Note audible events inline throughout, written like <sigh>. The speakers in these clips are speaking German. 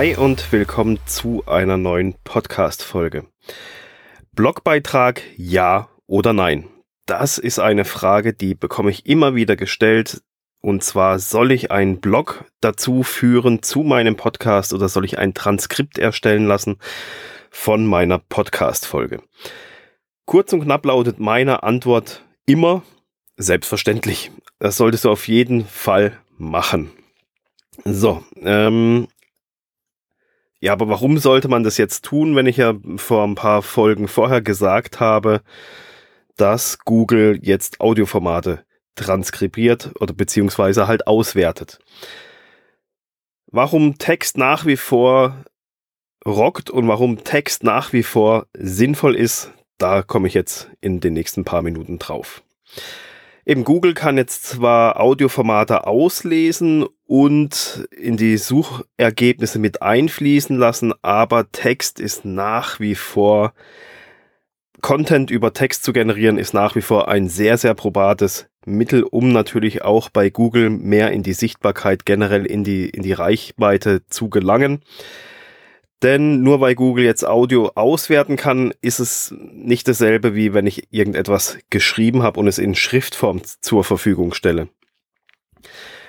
Hi und willkommen zu einer neuen Podcast-Folge. Blogbeitrag ja oder nein? Das ist eine Frage, die bekomme ich immer wieder gestellt. Und zwar, soll ich einen Blog dazu führen zu meinem Podcast oder soll ich ein Transkript erstellen lassen von meiner Podcast-Folge? Kurz und knapp lautet meine Antwort immer selbstverständlich. Das solltest du auf jeden Fall machen. So, ähm, ja, aber warum sollte man das jetzt tun, wenn ich ja vor ein paar Folgen vorher gesagt habe, dass Google jetzt Audioformate transkribiert oder beziehungsweise halt auswertet? Warum Text nach wie vor rockt und warum Text nach wie vor sinnvoll ist, da komme ich jetzt in den nächsten paar Minuten drauf. Eben Google kann jetzt zwar Audioformate auslesen und in die Suchergebnisse mit einfließen lassen, aber Text ist nach wie vor Content über Text zu generieren ist nach wie vor ein sehr, sehr probates Mittel, um natürlich auch bei Google mehr in die Sichtbarkeit, generell in die, in die Reichweite zu gelangen. Denn nur weil Google jetzt Audio auswerten kann, ist es nicht dasselbe, wie wenn ich irgendetwas geschrieben habe und es in Schriftform zur Verfügung stelle.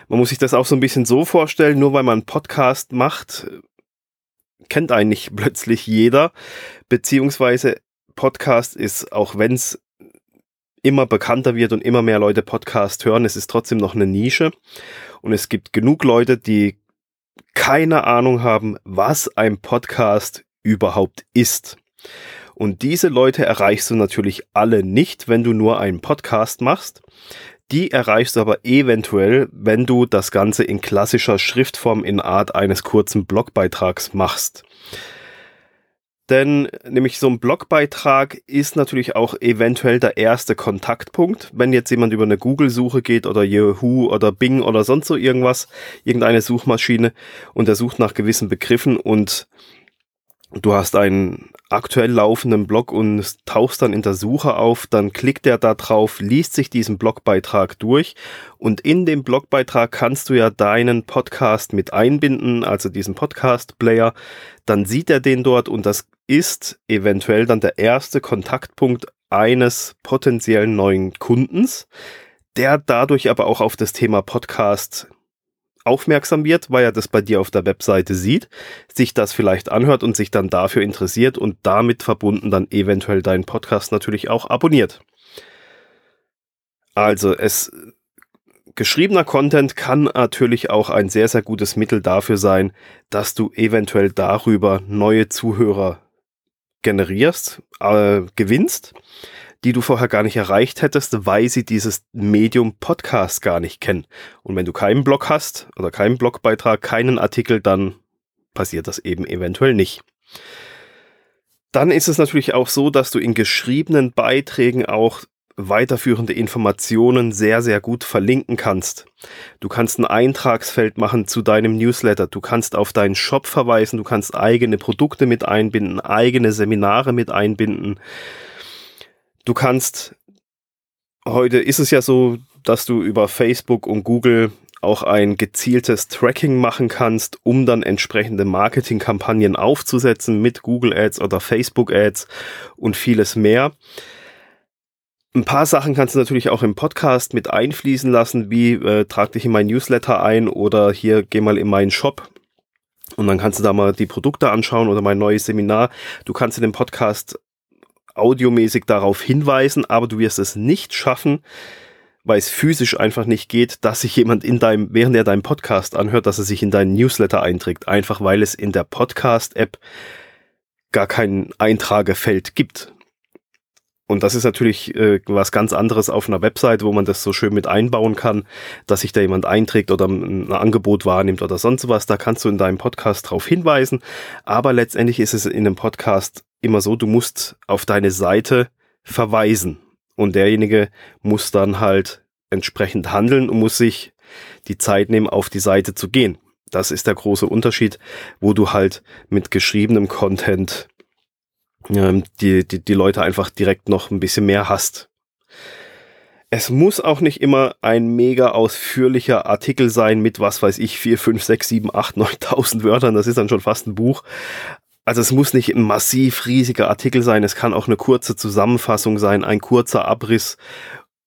Man muss sich das auch so ein bisschen so vorstellen, nur weil man einen Podcast macht, kennt eigentlich <laughs> plötzlich jeder, beziehungsweise Podcast ist, auch wenn es immer bekannter wird und immer mehr Leute Podcast hören, es ist trotzdem noch eine Nische. Und es gibt genug Leute, die keine Ahnung haben, was ein Podcast überhaupt ist. Und diese Leute erreichst du natürlich alle nicht, wenn du nur einen Podcast machst. Die erreichst du aber eventuell, wenn du das Ganze in klassischer Schriftform in Art eines kurzen Blogbeitrags machst. Denn nämlich so ein Blogbeitrag ist natürlich auch eventuell der erste Kontaktpunkt. Wenn jetzt jemand über eine Google-Suche geht oder Yahoo oder Bing oder sonst so irgendwas, irgendeine Suchmaschine und er sucht nach gewissen Begriffen und du hast einen aktuell laufenden Blog und tauchst dann in der Suche auf, dann klickt er da drauf, liest sich diesen Blogbeitrag durch. Und in dem Blogbeitrag kannst du ja deinen Podcast mit einbinden, also diesen Podcast-Player, dann sieht er den dort und das ist eventuell dann der erste Kontaktpunkt eines potenziellen neuen Kundens, der dadurch aber auch auf das Thema Podcast aufmerksam wird, weil er das bei dir auf der Webseite sieht, sich das vielleicht anhört und sich dann dafür interessiert und damit verbunden dann eventuell deinen Podcast natürlich auch abonniert. Also es geschriebener Content kann natürlich auch ein sehr, sehr gutes Mittel dafür sein, dass du eventuell darüber neue Zuhörer generierst, äh, gewinnst die du vorher gar nicht erreicht hättest, weil sie dieses Medium Podcast gar nicht kennen. Und wenn du keinen Blog hast oder keinen Blogbeitrag, keinen Artikel, dann passiert das eben eventuell nicht. Dann ist es natürlich auch so, dass du in geschriebenen Beiträgen auch weiterführende Informationen sehr, sehr gut verlinken kannst. Du kannst ein Eintragsfeld machen zu deinem Newsletter, du kannst auf deinen Shop verweisen, du kannst eigene Produkte mit einbinden, eigene Seminare mit einbinden. Du kannst, heute ist es ja so, dass du über Facebook und Google auch ein gezieltes Tracking machen kannst, um dann entsprechende Marketingkampagnen aufzusetzen mit Google Ads oder Facebook Ads und vieles mehr. Ein paar Sachen kannst du natürlich auch im Podcast mit einfließen lassen, wie äh, trag dich in mein Newsletter ein oder hier geh mal in meinen Shop und dann kannst du da mal die Produkte anschauen oder mein neues Seminar. Du kannst in dem Podcast audiomäßig darauf hinweisen, aber du wirst es nicht schaffen, weil es physisch einfach nicht geht, dass sich jemand in deinem, während er deinen Podcast anhört, dass er sich in deinen Newsletter einträgt, einfach weil es in der Podcast-App gar kein Eintragefeld gibt. Und das ist natürlich äh, was ganz anderes auf einer Website, wo man das so schön mit einbauen kann, dass sich da jemand einträgt oder ein Angebot wahrnimmt oder sonst was. Da kannst du in deinem Podcast drauf hinweisen. Aber letztendlich ist es in einem Podcast immer so, du musst auf deine Seite verweisen. Und derjenige muss dann halt entsprechend handeln und muss sich die Zeit nehmen, auf die Seite zu gehen. Das ist der große Unterschied, wo du halt mit geschriebenem Content ähm, die, die, die Leute einfach direkt noch ein bisschen mehr hast. Es muss auch nicht immer ein mega ausführlicher Artikel sein mit, was weiß ich, 4, 5, 6, 7, 8, 9.000 Wörtern. Das ist dann schon fast ein Buch. Also es muss nicht ein massiv riesiger Artikel sein. Es kann auch eine kurze Zusammenfassung sein, ein kurzer Abriss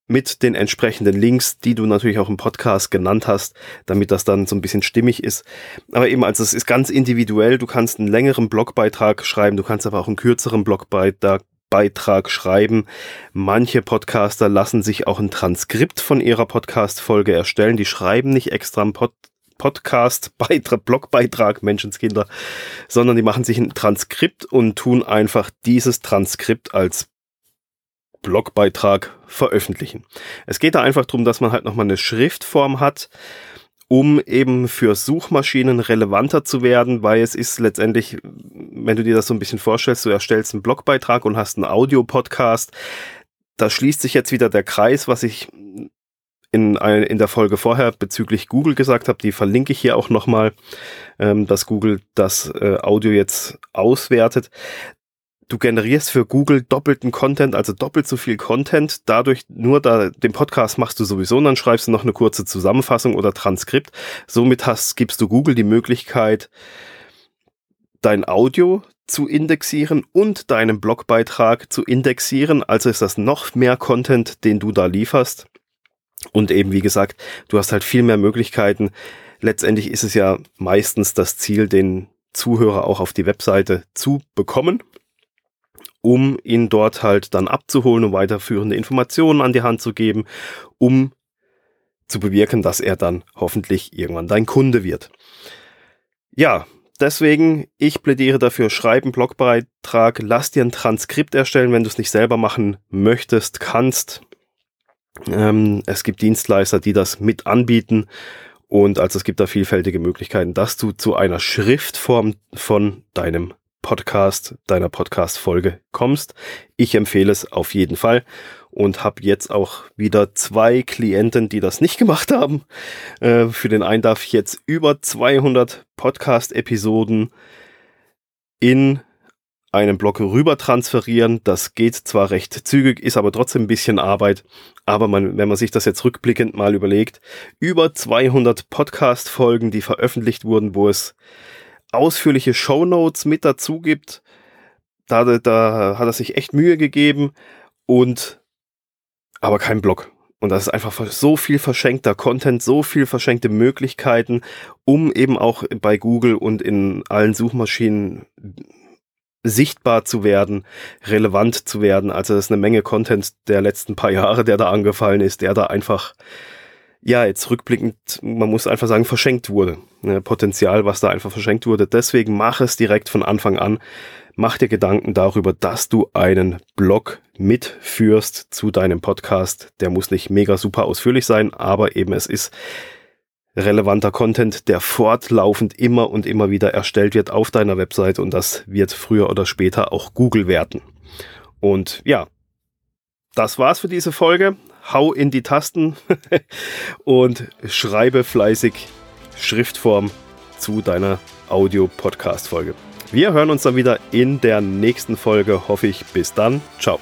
mit den entsprechenden Links, die du natürlich auch im Podcast genannt hast, damit das dann so ein bisschen stimmig ist. Aber eben, also es ist ganz individuell. Du kannst einen längeren Blogbeitrag schreiben, du kannst aber auch einen kürzeren Blogbeitrag Beitrag schreiben. Manche Podcaster lassen sich auch ein Transkript von ihrer Podcast-Folge erstellen. Die schreiben nicht extra einen Pod Podcast, <laughs> Beitrag, Blogbeitrag, Menschenskinder, sondern die machen sich ein Transkript und tun einfach dieses Transkript als Blogbeitrag veröffentlichen. Es geht da einfach darum, dass man halt nochmal eine Schriftform hat, um eben für Suchmaschinen relevanter zu werden, weil es ist letztendlich, wenn du dir das so ein bisschen vorstellst, du erstellst einen Blogbeitrag und hast einen Audio-Podcast, da schließt sich jetzt wieder der Kreis, was ich in, in der Folge vorher bezüglich Google gesagt habe, die verlinke ich hier auch nochmal, ähm, dass Google das äh, Audio jetzt auswertet du generierst für Google doppelten Content, also doppelt so viel Content. Dadurch nur da, den Podcast machst du sowieso und dann schreibst du noch eine kurze Zusammenfassung oder Transkript. Somit hast, gibst du Google die Möglichkeit, dein Audio zu indexieren und deinen Blogbeitrag zu indexieren. Also ist das noch mehr Content, den du da lieferst. Und eben, wie gesagt, du hast halt viel mehr Möglichkeiten. Letztendlich ist es ja meistens das Ziel, den Zuhörer auch auf die Webseite zu bekommen um ihn dort halt dann abzuholen und weiterführende Informationen an die Hand zu geben, um zu bewirken, dass er dann hoffentlich irgendwann dein Kunde wird. Ja, deswegen, ich plädiere dafür, schreib einen Blogbeitrag, lass dir ein Transkript erstellen, wenn du es nicht selber machen möchtest, kannst. Ähm, es gibt Dienstleister, die das mit anbieten. Und also es gibt da vielfältige Möglichkeiten, dass du zu einer Schriftform von deinem Podcast, deiner Podcast-Folge kommst. Ich empfehle es auf jeden Fall und habe jetzt auch wieder zwei Klienten, die das nicht gemacht haben. Äh, für den einen darf ich jetzt über 200 Podcast-Episoden in einen Blog rüber transferieren. Das geht zwar recht zügig, ist aber trotzdem ein bisschen Arbeit. Aber man, wenn man sich das jetzt rückblickend mal überlegt, über 200 Podcast-Folgen, die veröffentlicht wurden, wo es ausführliche Shownotes mit dazu gibt. Da, da hat er sich echt Mühe gegeben und aber kein Blog. Und das ist einfach so viel verschenkter Content, so viel verschenkte Möglichkeiten, um eben auch bei Google und in allen Suchmaschinen sichtbar zu werden, relevant zu werden. Also das ist eine Menge Content der letzten paar Jahre, der da angefallen ist, der da einfach ja, jetzt rückblickend, man muss einfach sagen, verschenkt wurde. Ne, Potenzial, was da einfach verschenkt wurde. Deswegen mach es direkt von Anfang an. Mach dir Gedanken darüber, dass du einen Blog mitführst zu deinem Podcast. Der muss nicht mega super ausführlich sein, aber eben es ist relevanter Content, der fortlaufend immer und immer wieder erstellt wird auf deiner Website und das wird früher oder später auch Google werten. Und ja, das war's für diese Folge hau in die Tasten <laughs> und schreibe fleißig Schriftform zu deiner Audio-Podcast-Folge. Wir hören uns dann wieder in der nächsten Folge, hoffe ich. Bis dann. Ciao.